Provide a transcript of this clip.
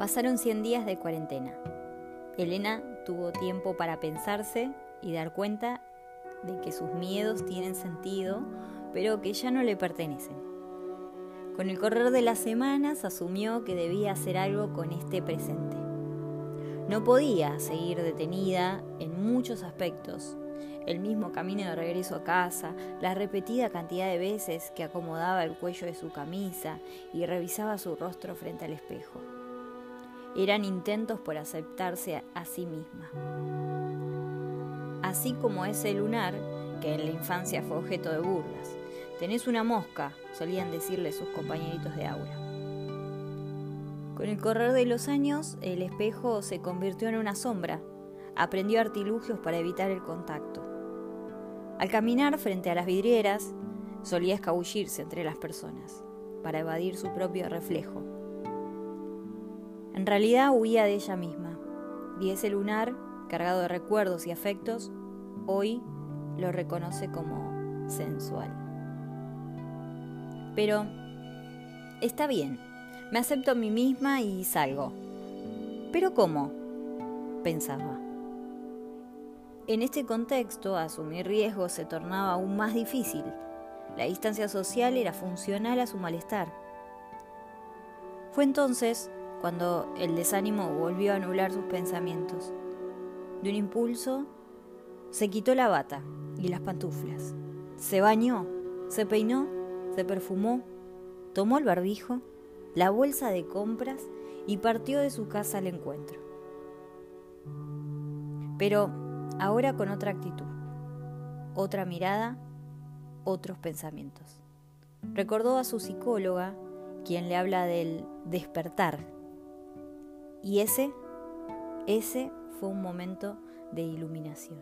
Pasaron 100 días de cuarentena. Elena tuvo tiempo para pensarse y dar cuenta de que sus miedos tienen sentido, pero que ya no le pertenecen. Con el correr de las semanas asumió que debía hacer algo con este presente. No podía seguir detenida en muchos aspectos. El mismo camino de regreso a casa, la repetida cantidad de veces que acomodaba el cuello de su camisa y revisaba su rostro frente al espejo eran intentos por aceptarse a sí misma. Así como ese lunar que en la infancia fue objeto de burlas. Tenés una mosca, solían decirle sus compañeritos de aula. Con el correr de los años, el espejo se convirtió en una sombra. Aprendió artilugios para evitar el contacto. Al caminar frente a las vidrieras, solía escabullirse entre las personas, para evadir su propio reflejo. En realidad huía de ella misma, y ese lunar, cargado de recuerdos y afectos, hoy lo reconoce como sensual. Pero está bien, me acepto a mí misma y salgo. ¿Pero cómo? pensaba. En este contexto, asumir riesgos se tornaba aún más difícil. La distancia social era funcional a su malestar. Fue entonces cuando el desánimo volvió a anular sus pensamientos. De un impulso, se quitó la bata y las pantuflas. Se bañó, se peinó, se perfumó, tomó el barbijo, la bolsa de compras y partió de su casa al encuentro. Pero ahora con otra actitud, otra mirada, otros pensamientos. Recordó a su psicóloga, quien le habla del despertar y ese, ese fue un momento de iluminación.